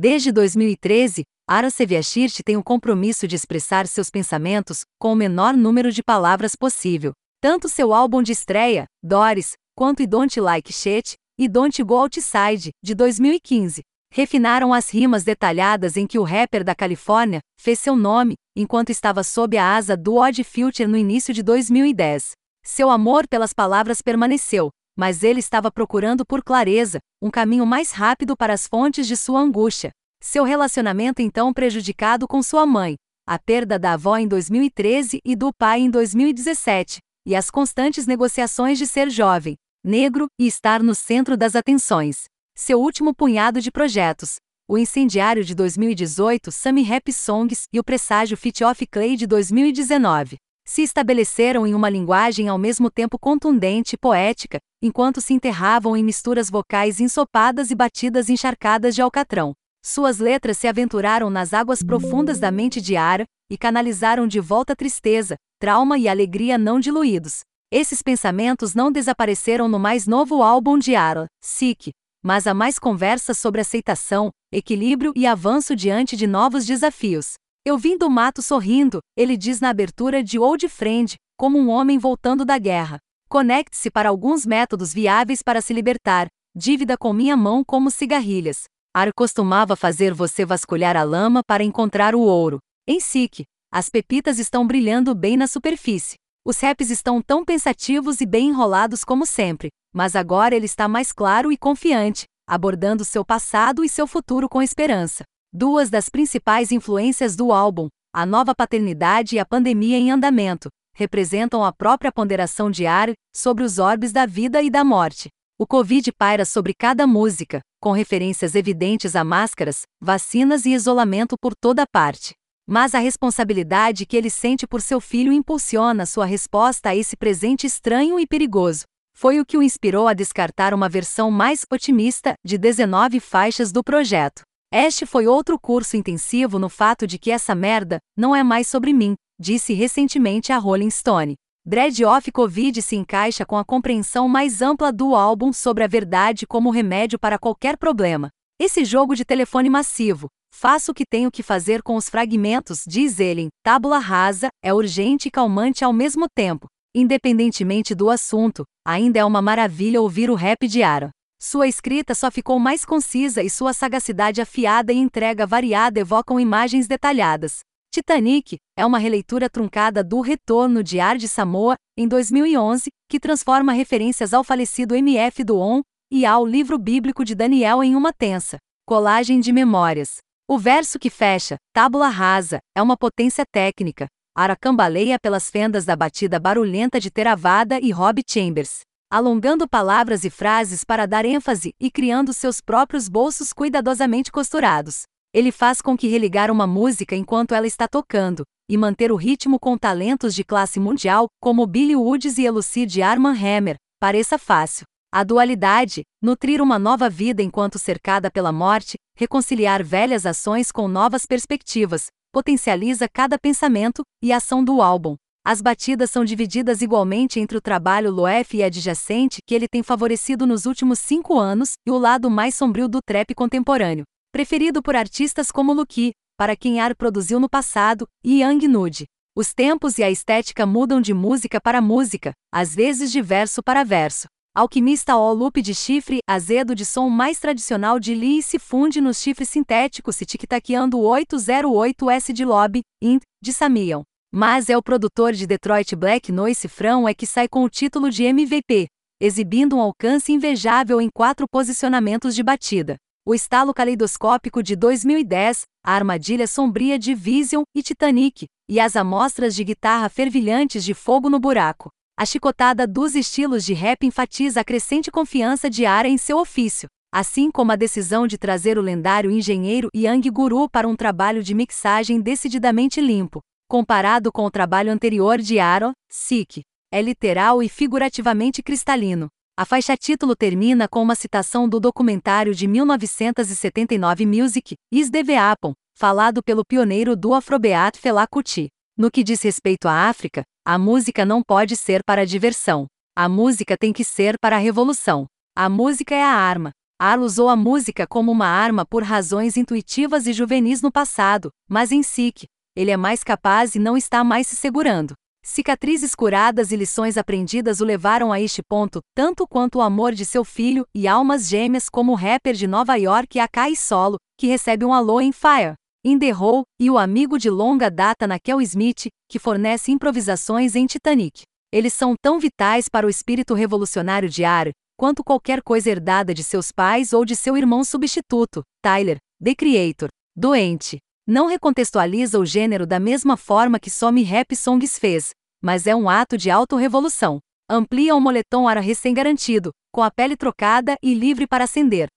Desde 2013, Ara Seviachirti tem o compromisso de expressar seus pensamentos com o menor número de palavras possível. Tanto seu álbum de estreia, Doris, quanto I Don't Like Shit e Don't Go Outside, de 2015, refinaram as rimas detalhadas em que o rapper da Califórnia fez seu nome enquanto estava sob a asa do Odd Future no início de 2010. Seu amor pelas palavras permaneceu, mas ele estava procurando por clareza um caminho mais rápido para as fontes de sua angústia. Seu relacionamento então prejudicado com sua mãe, a perda da avó em 2013 e do pai em 2017, e as constantes negociações de ser jovem, negro e estar no centro das atenções. Seu último punhado de projetos, o Incendiário de 2018, Sammy Rap Songs e o Presságio Fit Off Clay de 2019, se estabeleceram em uma linguagem ao mesmo tempo contundente e poética, enquanto se enterravam em misturas vocais ensopadas e batidas encharcadas de alcatrão. Suas letras se aventuraram nas águas profundas da mente de Ara e canalizaram de volta tristeza, trauma e alegria não diluídos. Esses pensamentos não desapareceram no mais novo álbum de Ara, Sick, mas há mais conversas sobre aceitação, equilíbrio e avanço diante de novos desafios. Eu vim do mato sorrindo, ele diz na abertura de Old Friend, como um homem voltando da guerra. Conecte-se para alguns métodos viáveis para se libertar, dívida com minha mão como cigarrilhas. Ar costumava fazer você vasculhar a lama para encontrar o ouro. Em SIC, as pepitas estão brilhando bem na superfície. Os raps estão tão pensativos e bem enrolados como sempre, mas agora ele está mais claro e confiante, abordando seu passado e seu futuro com esperança. Duas das principais influências do álbum, a nova paternidade e a pandemia em andamento, representam a própria ponderação de ar sobre os orbes da vida e da morte. O Covid paira sobre cada música, com referências evidentes a máscaras, vacinas e isolamento por toda parte. Mas a responsabilidade que ele sente por seu filho impulsiona sua resposta a esse presente estranho e perigoso. Foi o que o inspirou a descartar uma versão mais otimista de 19 faixas do projeto. Este foi outro curso intensivo no fato de que essa merda não é mais sobre mim, disse recentemente a Rolling Stone. Dread Off Covid se encaixa com a compreensão mais ampla do álbum sobre a verdade como remédio para qualquer problema. Esse jogo de telefone massivo, faço o que tenho que fazer com os fragmentos, diz ele, tábula rasa, é urgente e calmante ao mesmo tempo. Independentemente do assunto, ainda é uma maravilha ouvir o rap de Aaron. Sua escrita só ficou mais concisa e sua sagacidade afiada e entrega variada evocam imagens detalhadas. Titanic é uma releitura truncada do Retorno de Ar de Samoa, em 2011, que transforma referências ao falecido MF do On e ao livro bíblico de Daniel em uma tensa colagem de memórias. O verso que fecha, tábula rasa, é uma potência técnica. Ara cambaleia pelas fendas da batida barulhenta de Theravada e Rob Chambers, alongando palavras e frases para dar ênfase e criando seus próprios bolsos cuidadosamente costurados. Ele faz com que religar uma música enquanto ela está tocando, e manter o ritmo com talentos de classe mundial, como Billy Woods e Elucide Arman Hammer, pareça fácil. A dualidade, nutrir uma nova vida enquanto cercada pela morte, reconciliar velhas ações com novas perspectivas, potencializa cada pensamento e ação do álbum. As batidas são divididas igualmente entre o trabalho Loef e adjacente que ele tem favorecido nos últimos cinco anos e o lado mais sombrio do trap contemporâneo preferido por artistas como Luki, para quem Ar produziu no passado, e Young Nude. Os tempos e a estética mudam de música para música, às vezes de verso para verso. Alquimista O loop de chifre azedo de som mais tradicional de Lee se funde nos chifres sintéticos se tic-taqueando 808S de Lobby, Int, de Samion. Mas é o produtor de Detroit Black Noise Frão é que sai com o título de MVP, exibindo um alcance invejável em quatro posicionamentos de batida o estalo caleidoscópico de 2010, a armadilha sombria de Vision e Titanic, e as amostras de guitarra fervilhantes de Fogo no Buraco. A chicotada dos estilos de rap enfatiza a crescente confiança de Ara em seu ofício, assim como a decisão de trazer o lendário engenheiro Yang Guru para um trabalho de mixagem decididamente limpo, comparado com o trabalho anterior de Aaron, Sick. É literal e figurativamente cristalino. A faixa título termina com uma citação do documentário de 1979 Music, Is the Weapon, falado pelo pioneiro do Afrobeat Fela Kuti. No que diz respeito à África, a música não pode ser para a diversão. A música tem que ser para a revolução. A música é a arma. Ar usou a música como uma arma por razões intuitivas e juvenis no passado, mas em Sikh, ele é mais capaz e não está mais se segurando. Cicatrizes curadas e lições aprendidas o levaram a este ponto, tanto quanto o amor de seu filho e almas gêmeas como o rapper de Nova York Akai Solo, que recebe um alô em Fire. In The Hole, e o amigo de longa data Nakel Smith, que fornece improvisações em Titanic. Eles são tão vitais para o espírito revolucionário de Ar, quanto qualquer coisa herdada de seus pais ou de seu irmão substituto, Tyler, The Creator. Doente. Não recontextualiza o gênero da mesma forma que Some Rap Songs fez, mas é um ato de autorrevolução. Amplia o moletom ara recém-garantido, com a pele trocada e livre para acender.